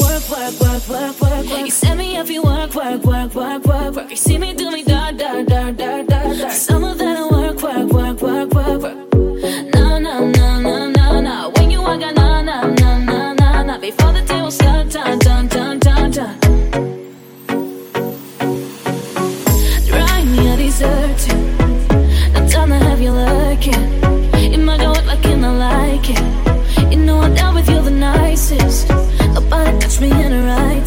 Work, work, work, work, work, work. You send me if you work, work, work, work, work, work. You see me do me da da da da da da. Some of that I work, work, work, work, work, work. No, no, no, no, no, no. When you walk, na na na na na na. Before the day was done, done, done, done, done, done. Drive me a dessert.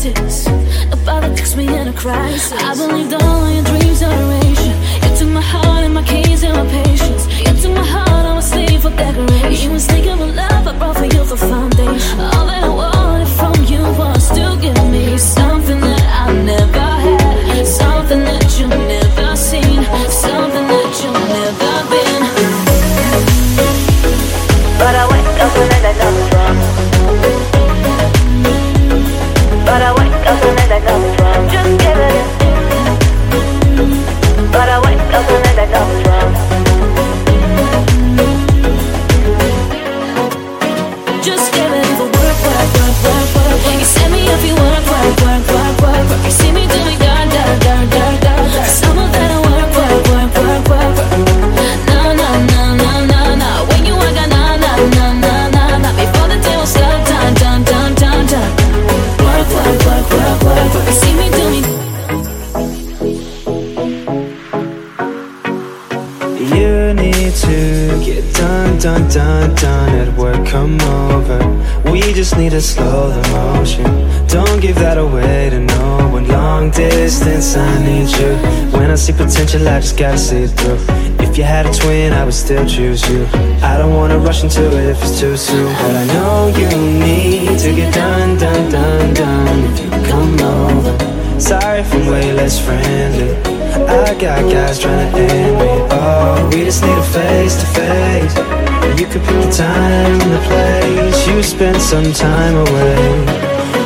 Righteous. Nobody touch me in a crisis. I believed all your dreams are duration. You took my heart and my keys and my patience. You took my heart, I'm a slave for decoration. You was thinking of love, I brought for you for foundation. All that I wanted from you was to give me something that I never had, something that you never I it's need to slow the motion. Don't give that away to no one. Long distance, I need you. When I see potential, I just gotta see it through. If you had a twin, I would still choose you. I don't wanna rush into it if it's too soon. But I know you need to get done, done, done, done. If you come over. Sorry if I'm way less friendly. I got guys trying to end me. Oh, we just need a face to face. You could pick the time and the place. You spent some time away.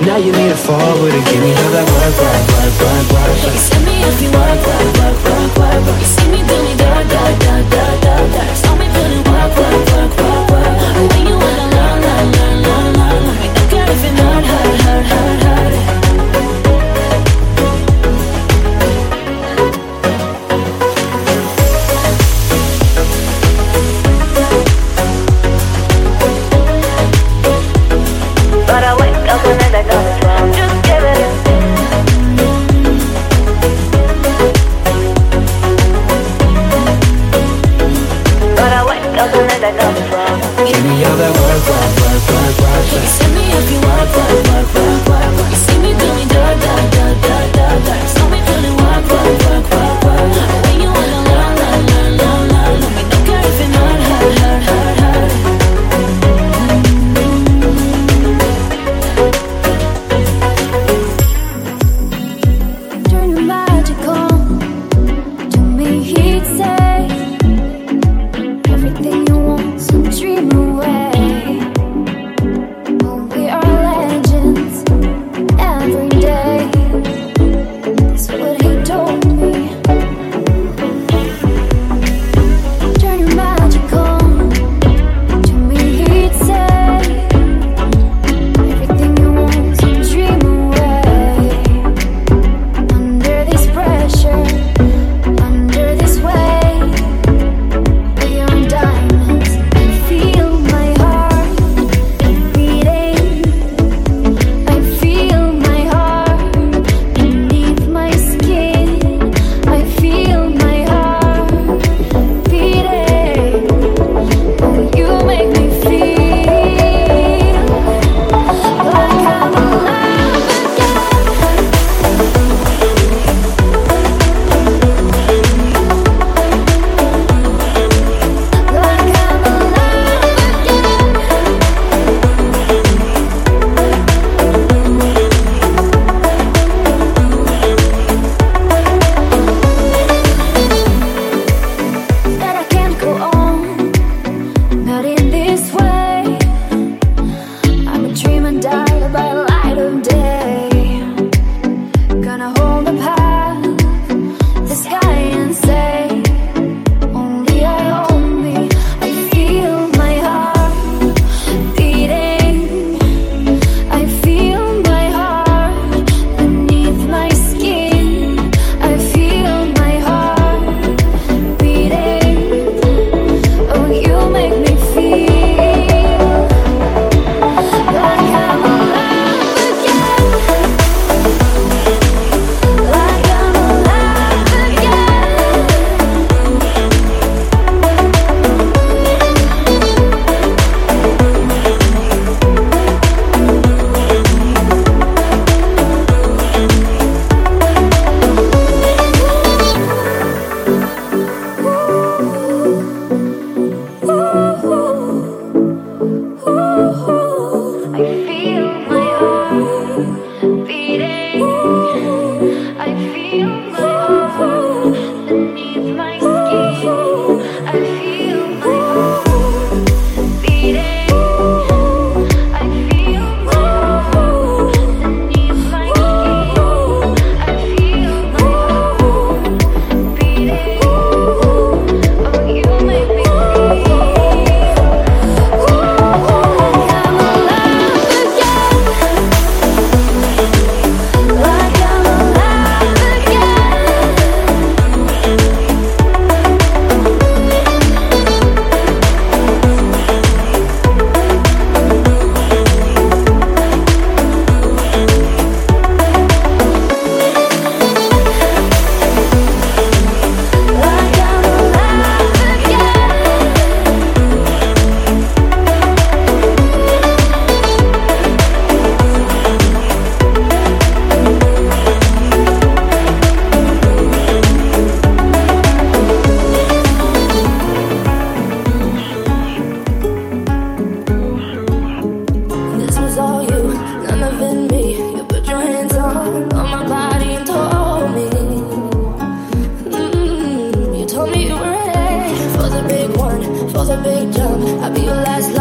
Now you need to forward and give me all that work, work, work, work, work, You work. send me if you work, work, work, work, work, work. You see me do me da da da da da da. Saw me put in work, work, work, work, work. When you wanna learn, learn, learn, learn, learn. Care if it hurt, hurt, hurt, hurt, I'll be your last love.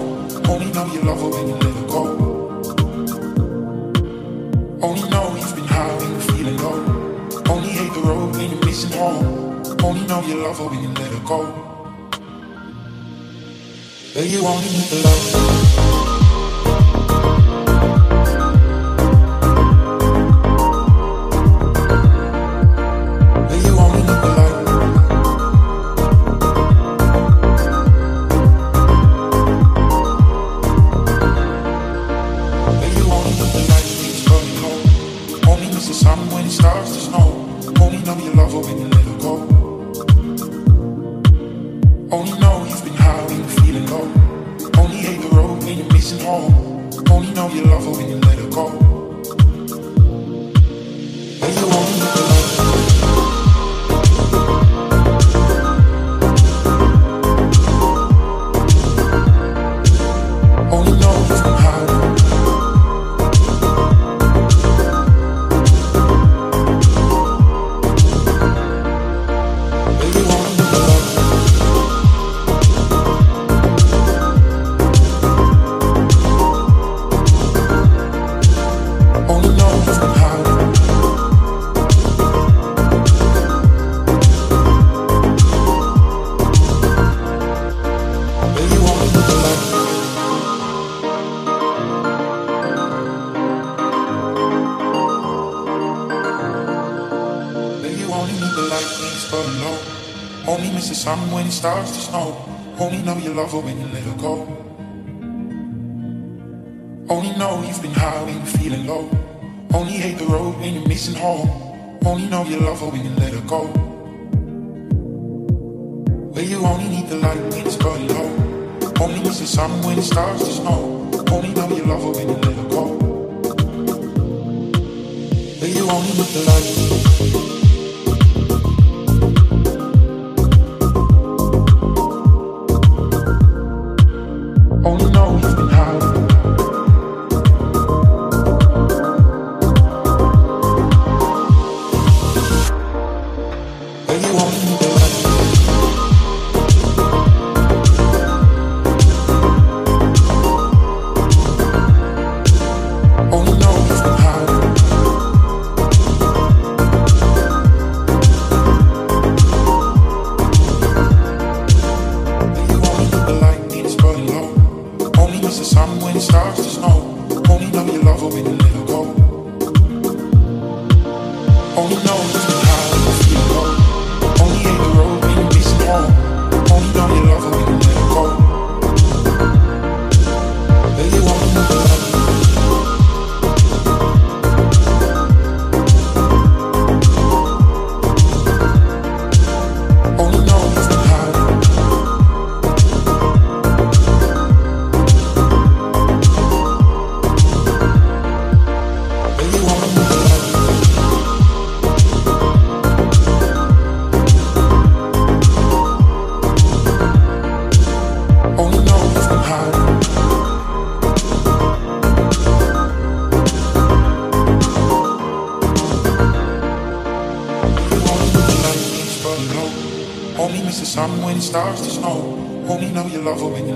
you want love. Starts to snow. Only know you love her when you let her go. Starts to snow. Only know you love her when you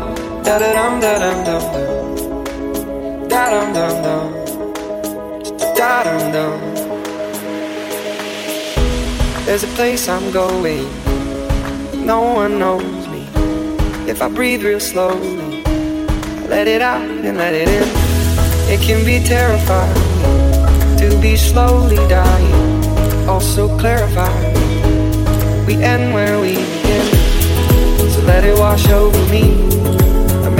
Da da dum da dum dum. Da dum dum dum. Da dum dum. There's a place I'm going. No one knows me. If I breathe real slowly, let it out and let it in. It can be terrifying to be slowly dying. Also clarifying. We end where we begin. So let it wash over me.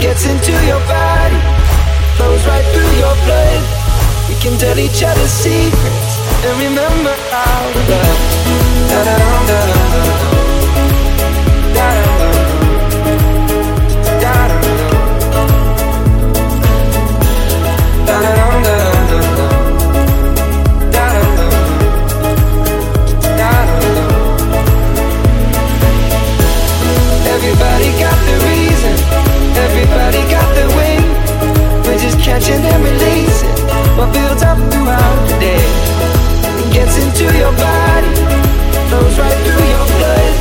Gets into your body, flows right through your blood. We can tell each other secrets and remember to love. catch and release it. What builds up throughout the day, and gets into your body, flows right through your blood.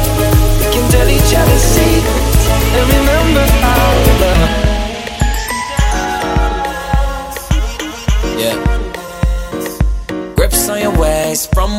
We can tell each other secrets.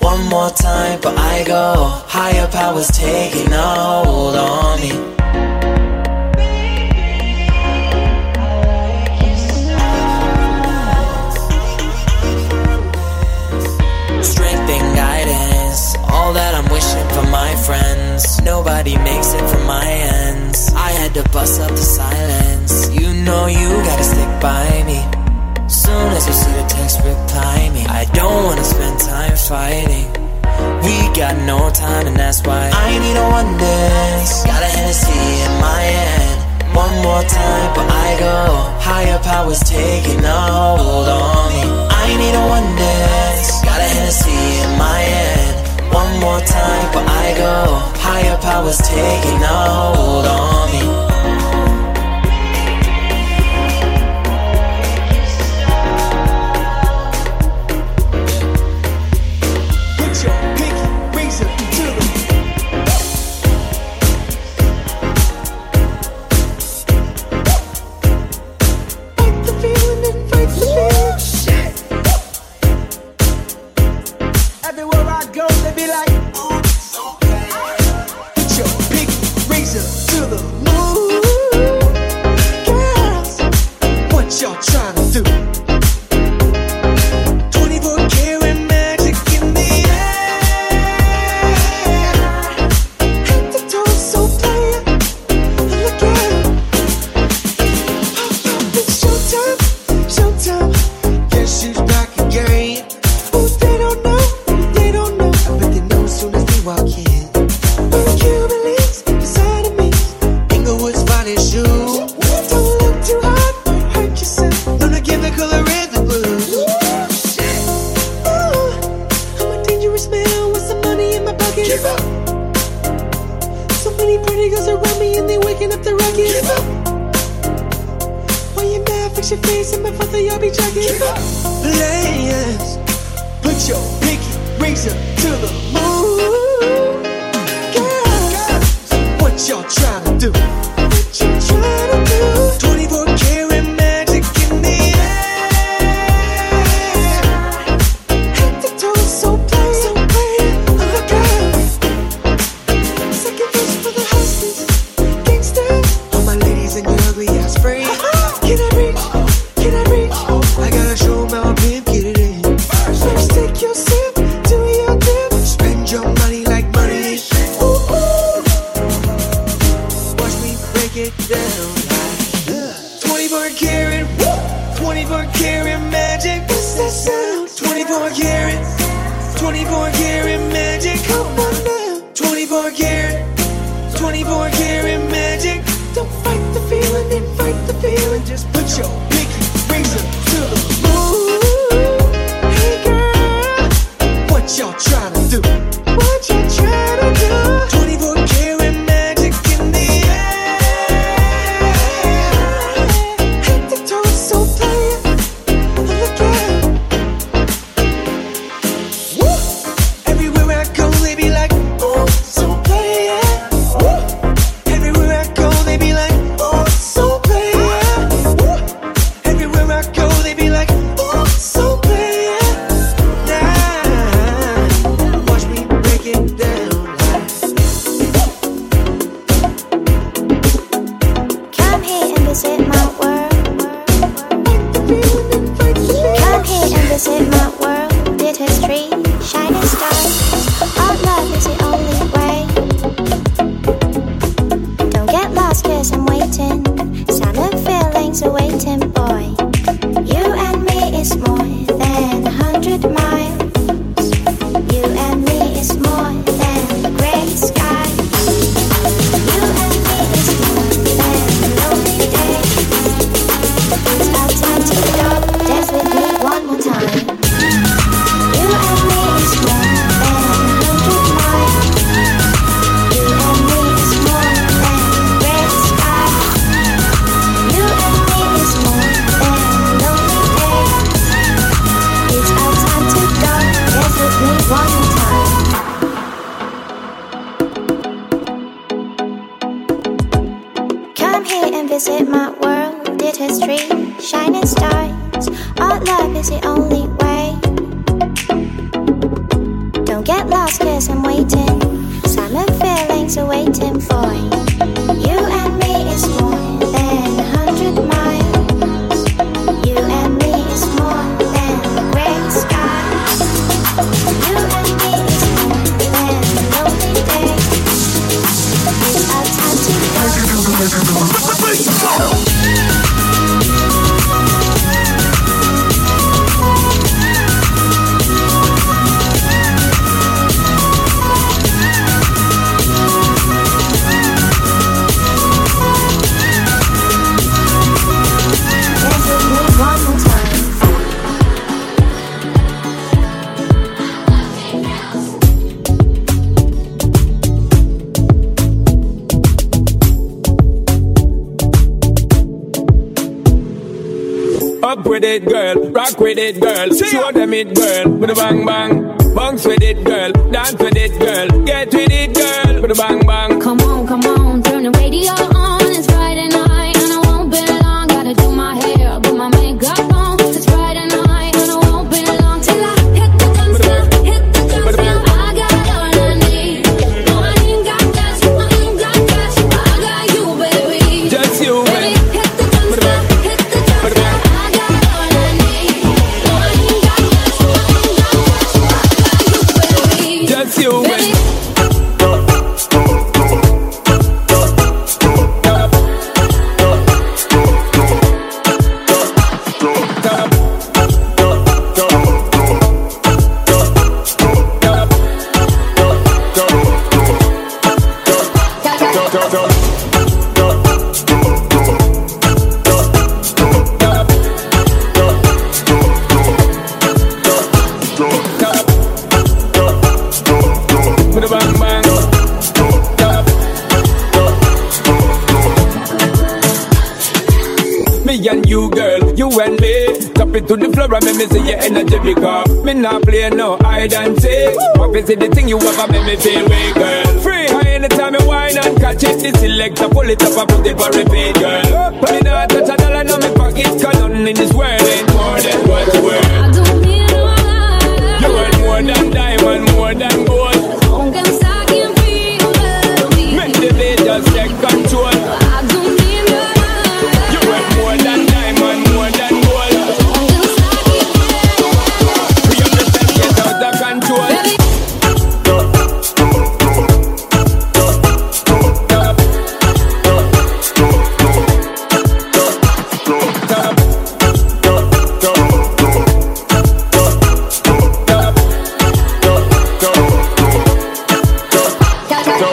One more time, but I go. Higher powers taking a hold on me. that's why I need a one dance. Got a Hennessy in my hand. One more time, but I go. Higher powers taking a hold on me. I need a one dance. Got a Hennessy in my hand. One more time, but I go. Higher powers taking a hold on me. Walk with it, girl. Show them it, girl. With a bang bang. Bounce with it, girl. Dance with it, girl. Get with it, girl. With a bang Cause the thing you ever make me feel way, girl. Free, high anytime you whine and catch it, it's selector, pull it up and put it for repeat, girl. Up. But me not touch a dollar in my pocket, cause nothing in this world ain't more than what you worth. I don't need no. You want more than diamond, more than gold.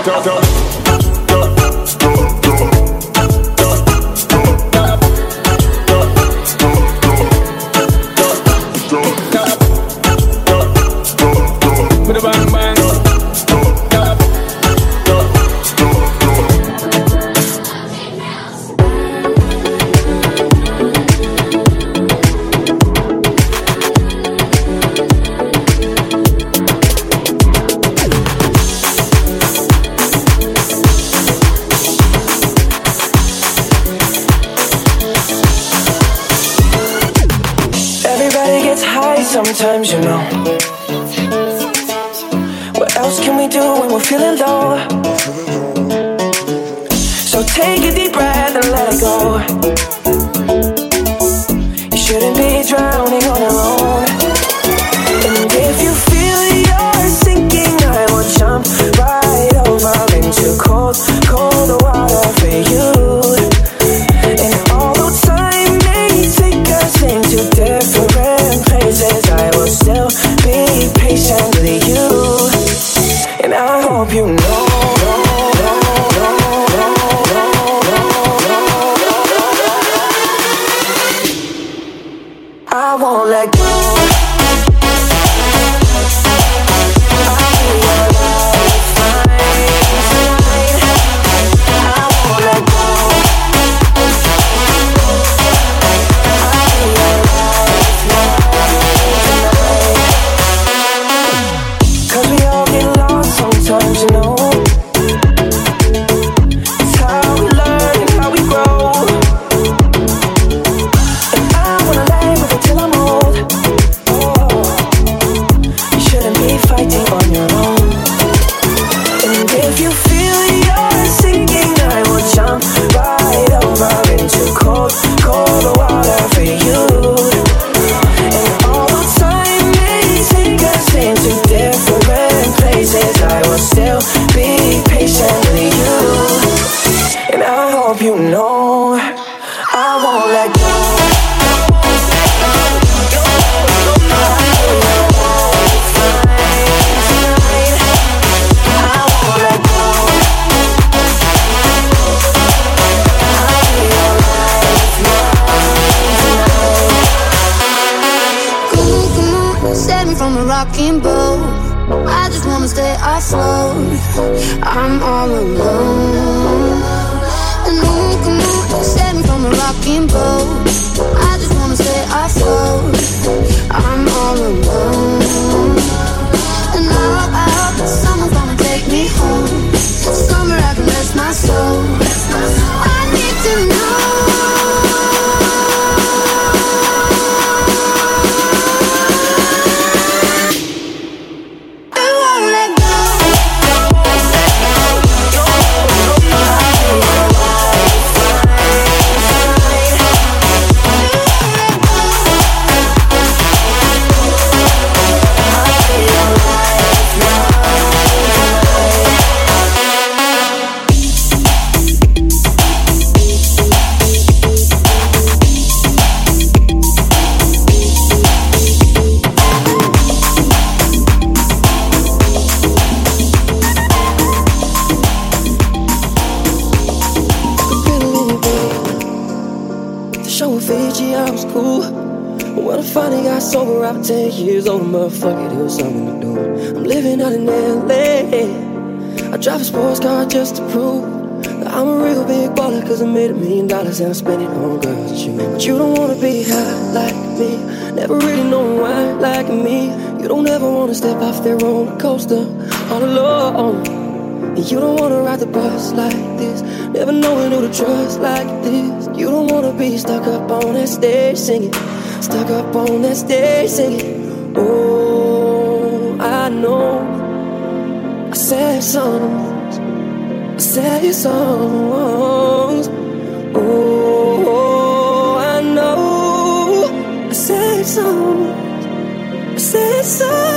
자, 자, you know and I'm spending on girls you you don't wanna be high like me. Never really know why like me. You don't ever wanna step off that roller coaster all alone. And you don't wanna ride the bus like this. Never knowing who to trust like this. You don't wanna be stuck up on that stage singing. Stuck up on that stage singing. Oh, I know. I said songs I said your songs. Oh, I know I said so. I said so.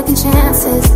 Second chances.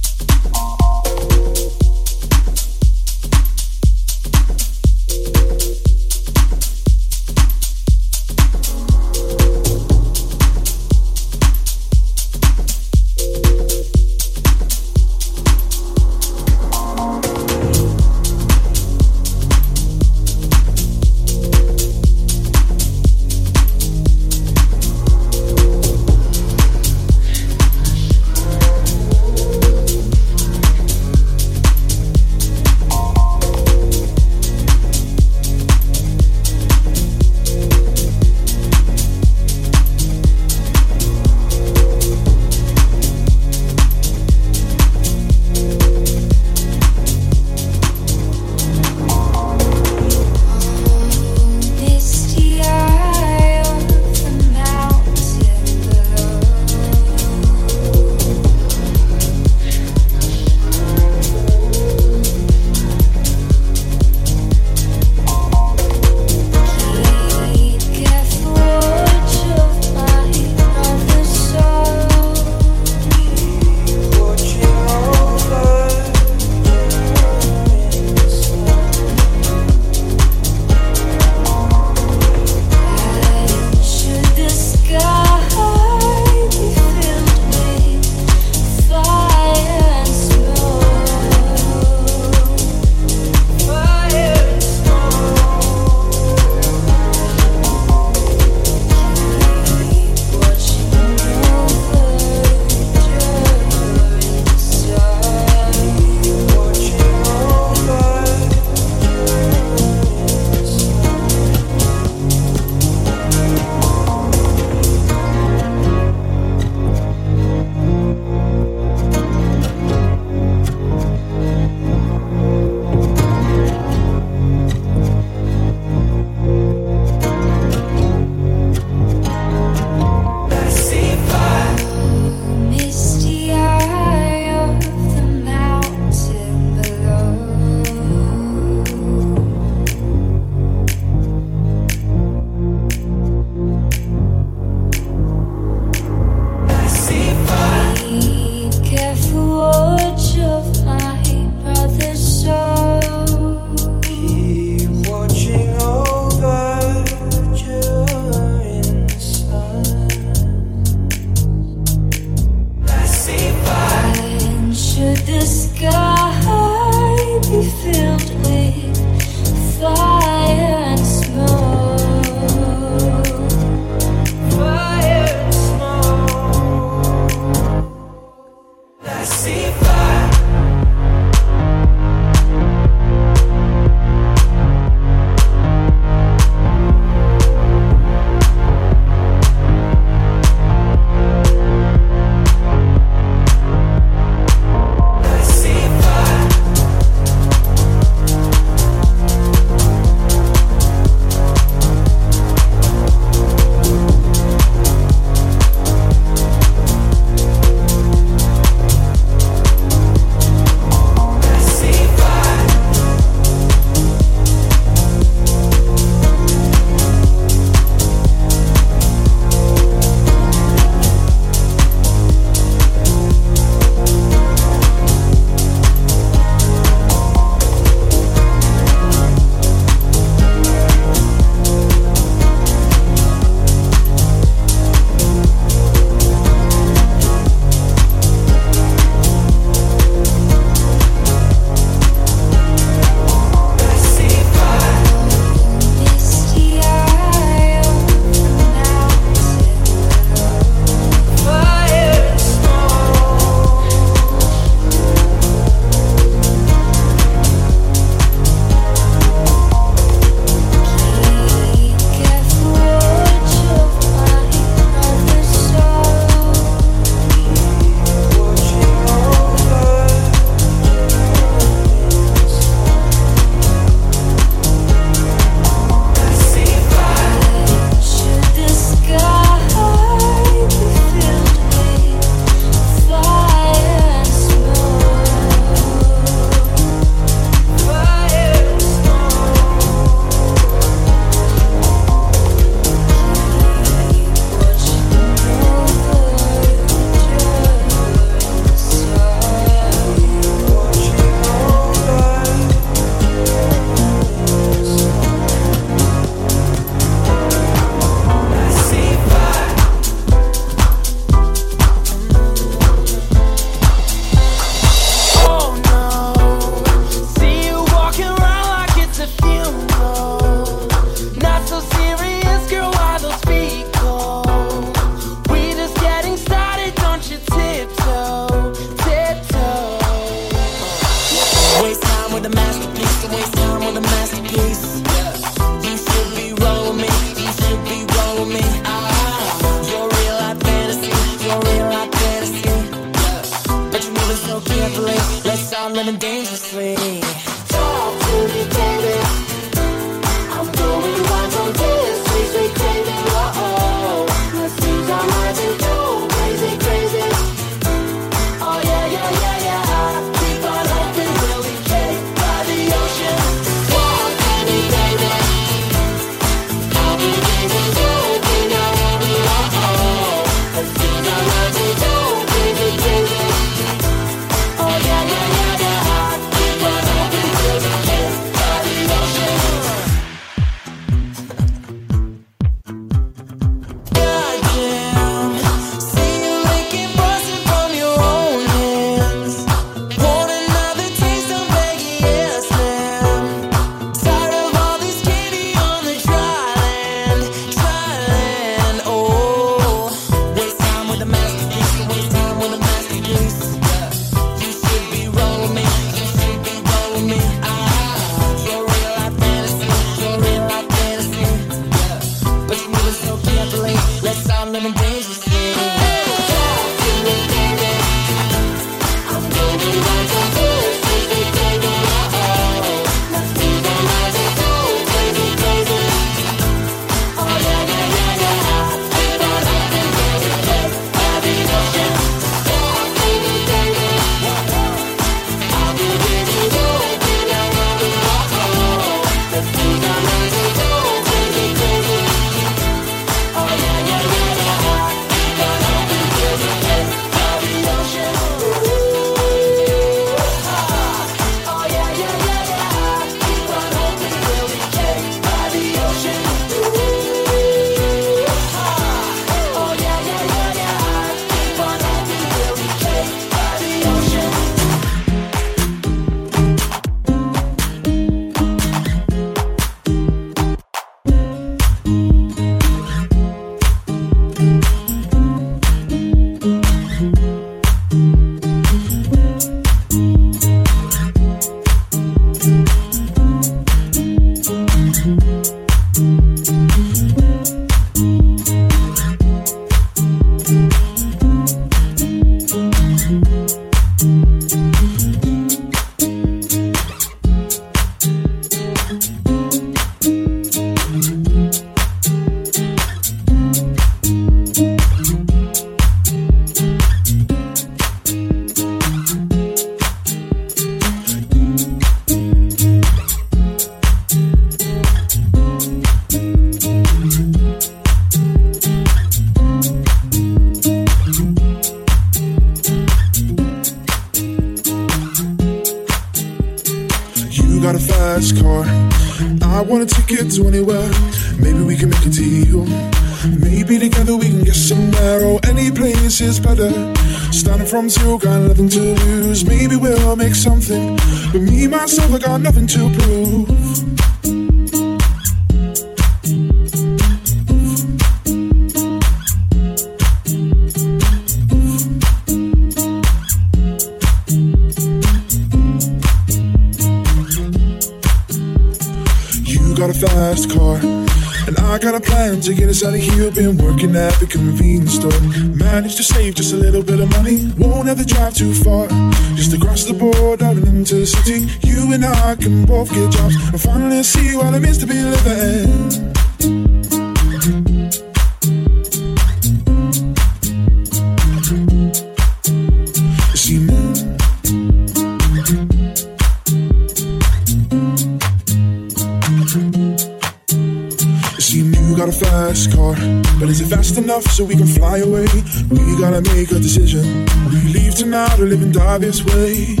This way.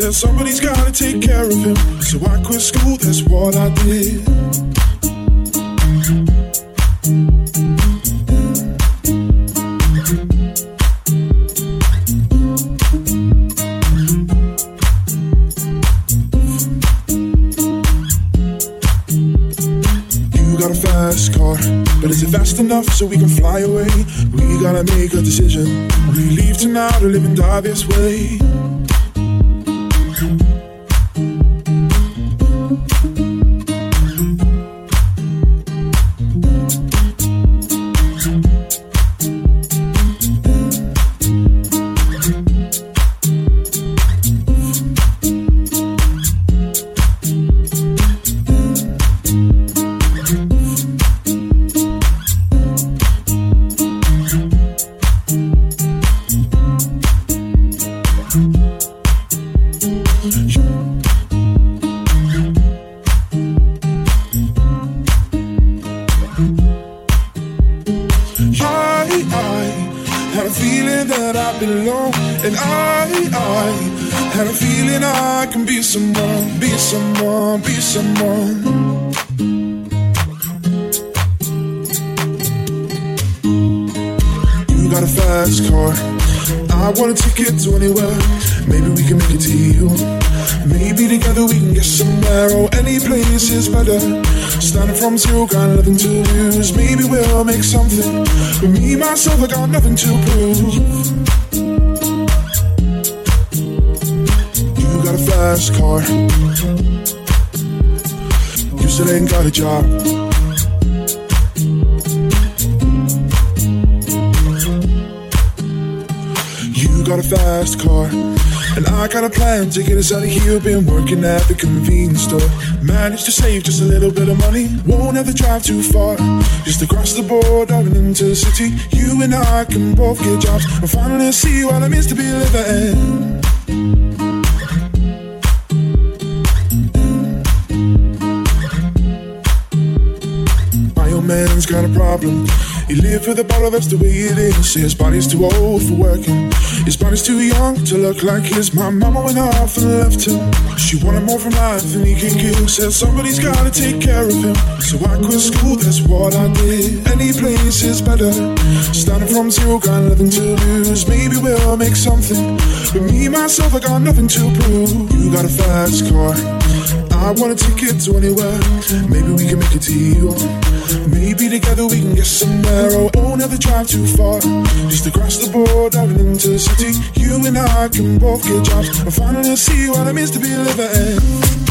Said somebody's gotta take care of him. So I quit school, that's what I did. You got a fast car, but is it fast enough so we can fly away? We gotta make a decision. We leave tonight or live and die this way. Belong, and I, I had a feeling I can be someone, be someone, be someone. You got a fast car. I want a ticket to anywhere. Maybe we can make a deal. Maybe together we can get somewhere. Oh, any place is better. Starting from zero, got nothing to lose. Maybe we'll make something. But me, myself, I got nothing to prove. Fast car. You still ain't got a job. You got a fast car. And I got a plan to get us out of here. Been working at the convenience store. Managed to save just a little bit of money. Won't have to drive too far. Just across the border and into the city. You and I can both get jobs. And finally see what it means to be living. Man's got a problem. He lived with a bottle, that's the way it is. His body's too old for working. His body's too young to look like his. My mama went off and left him. She wanted more from life than he can give. Said somebody's gotta take care of him. So I quit school, that's what I did. Any place is better. Starting from zero, got nothing to lose. Maybe we'll make something. But me, myself, I got nothing to prove. You got a fast car. I wanna take it to anywhere. Maybe we can make a deal. Maybe together we can get somewhere. Oh, oh, never drive too far. Just across the border and into the city. You and I can both get jobs. and finally see what it means to be living.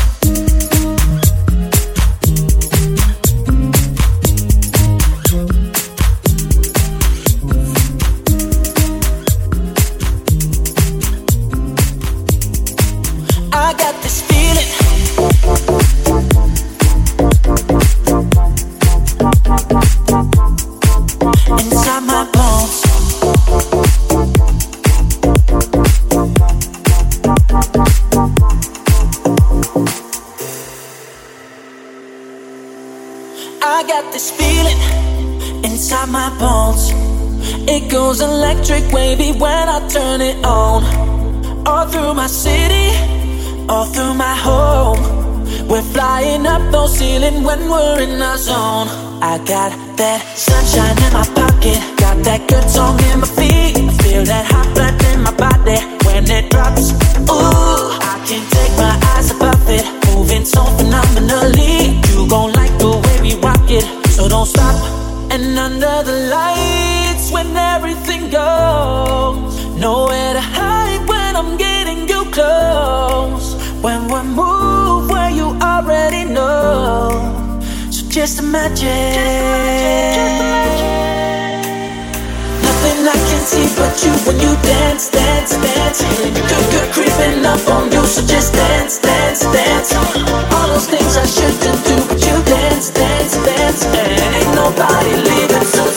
Up those ceilings when we're in our zone. I got that sunshine in my pocket, got that good song in my feet. I feel that hot blood in my body when it drops. Ooh, I can't take my eyes above it, moving so phenomenally. You gon' like the way we rock it, so don't stop. And under the lights, when everything goes, nowhere to hide when I'm getting you close. When we move So just imagine. Nothing I can see but you when you dance, dance, dance. Good, good creeping up on you, so just dance, dance, dance. All those things I shouldn't do, but you dance, dance, dance. And ain't nobody leaving, so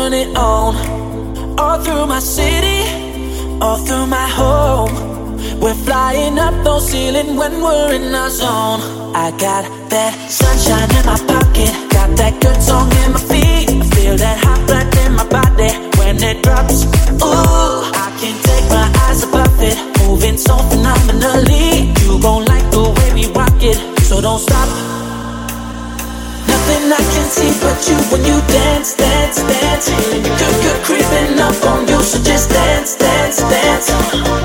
turn it on. All through my city, all through my home. We're flying up those ceilings when we're in our zone. I got that sunshine in my pocket, got that good song in my feet. I feel that hot blood in my body when it drops. Ooh, I can't take my eyes above it, moving so phenomenally. You gon' like the way we rock it, so don't stop. Nothing I can see but you when you dance, dance, dance. Good, good creeping up on you, so just dance, dance, dance.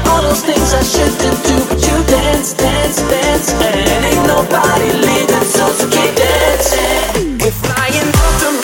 All those things I shouldn't do, but you dance, dance, dance. And ain't nobody leaving, so keep dancing. We're flying off the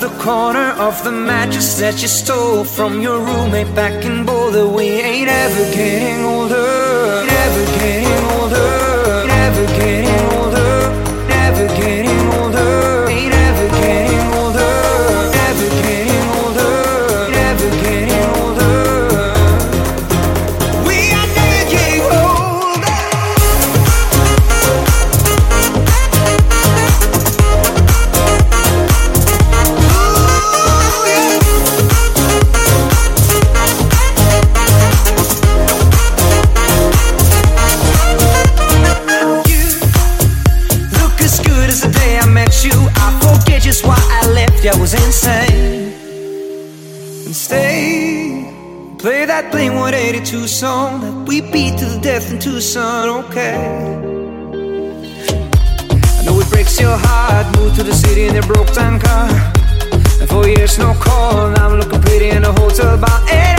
the corner of the mattress that you stole from your roommate back in Boulder. We ain't ever getting older. We beat to the death in Tucson, okay. I know it breaks your heart. Moved to the city in a broke down car. And four years, no call. Now I'm looking pretty in a hotel bar.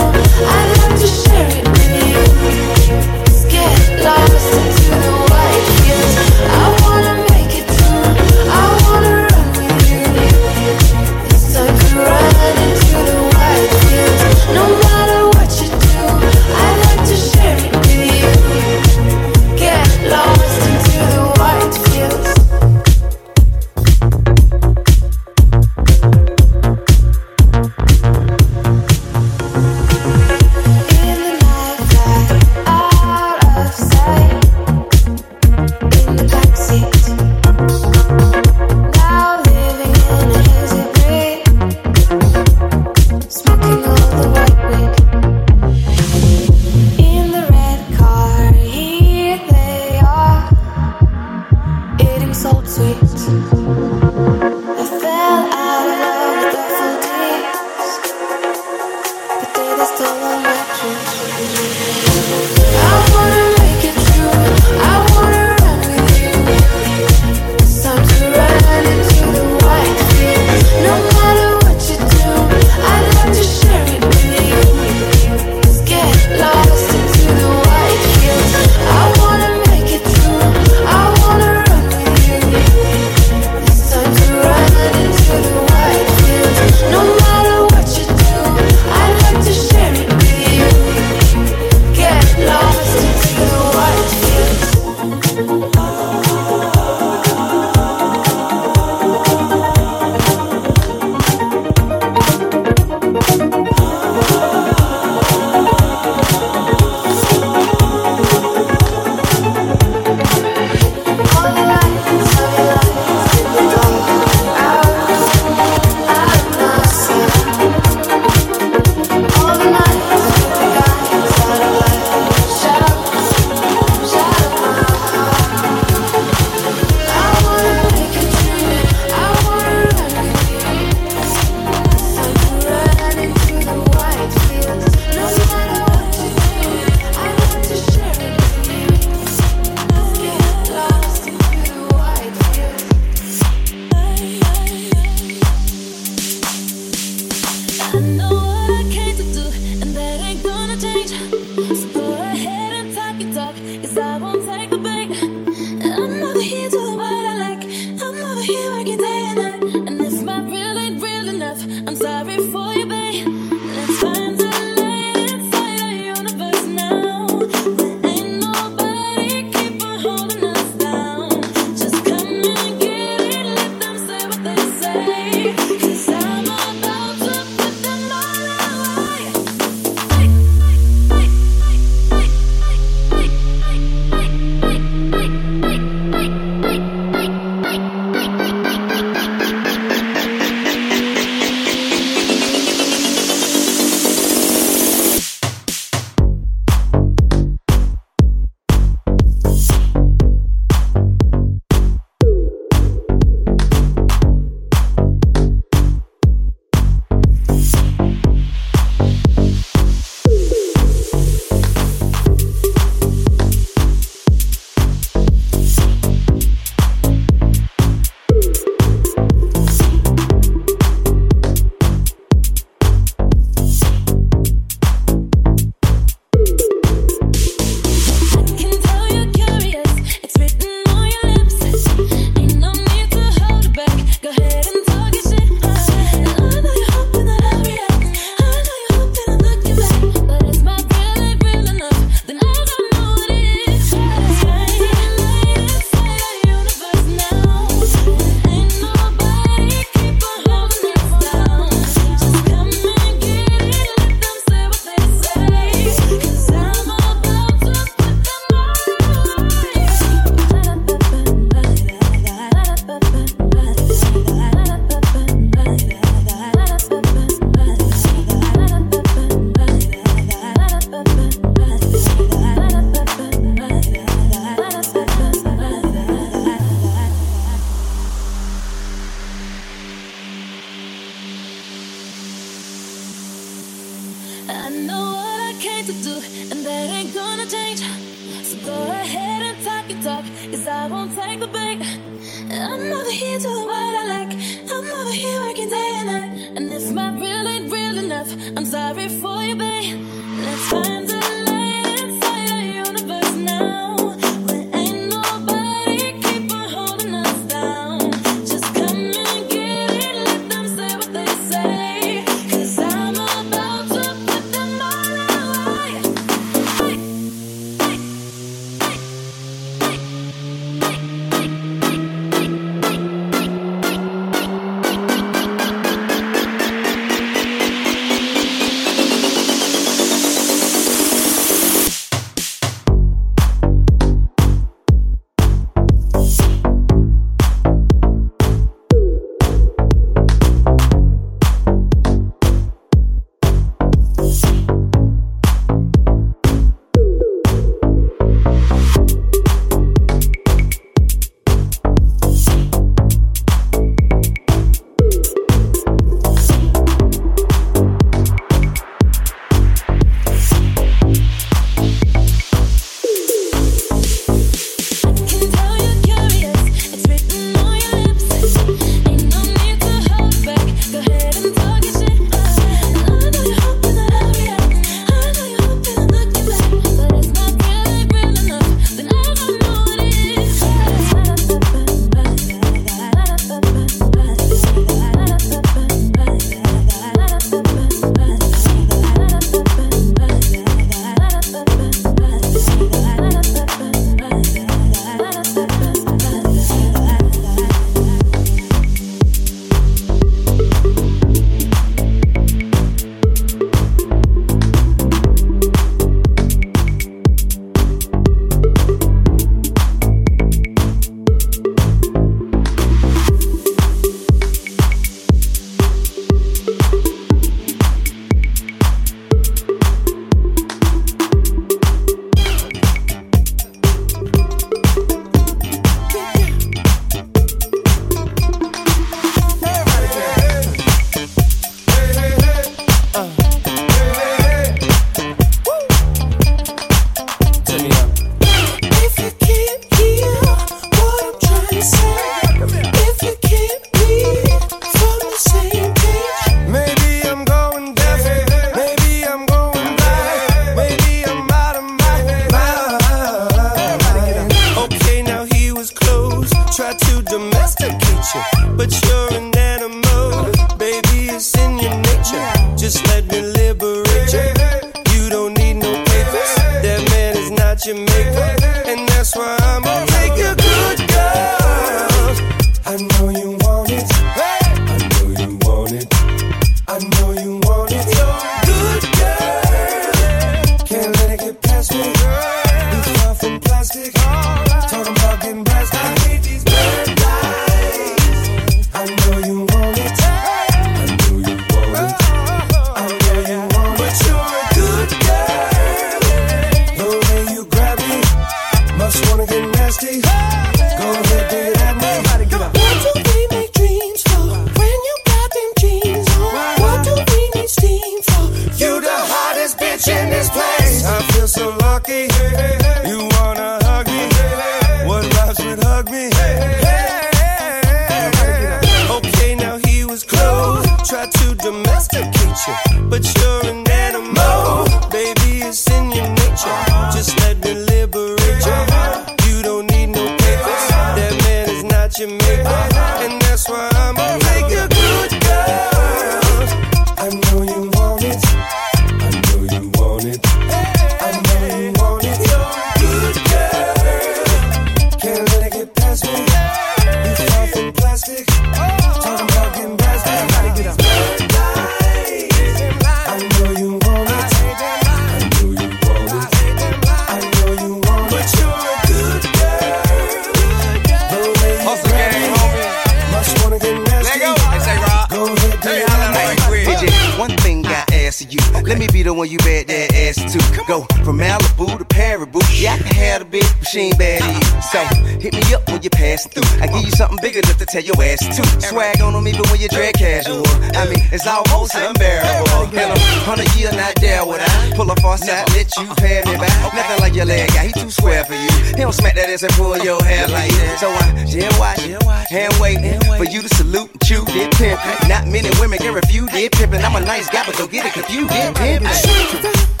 Go from Malibu to Paribu. Yeah, I can have a big machine baby. So hit me up when you pass through. I give you something big enough to tell your ass to. Swag on them even when you dread casual. I mean, it's almost unbearable. And I'm hundred year not there would I pull up on side, let you pay me back. Nothing like your leg guy, he too square for you. He don't smack that ass and pull your hair like that. So I just watch, hand waiting for you to salute and chew that pimp. Not many women can refuse that pimpin'. I'm a nice guy, but don't get it confused. Pimpin'.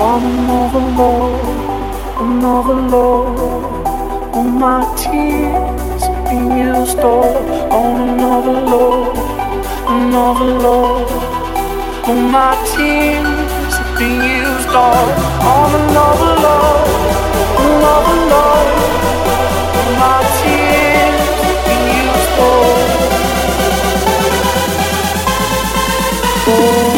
on another love, another love. All my tears being used up on another love, another love. All my tears being used up on another love, another love. All my tears being used up. Oh.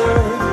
Dancer?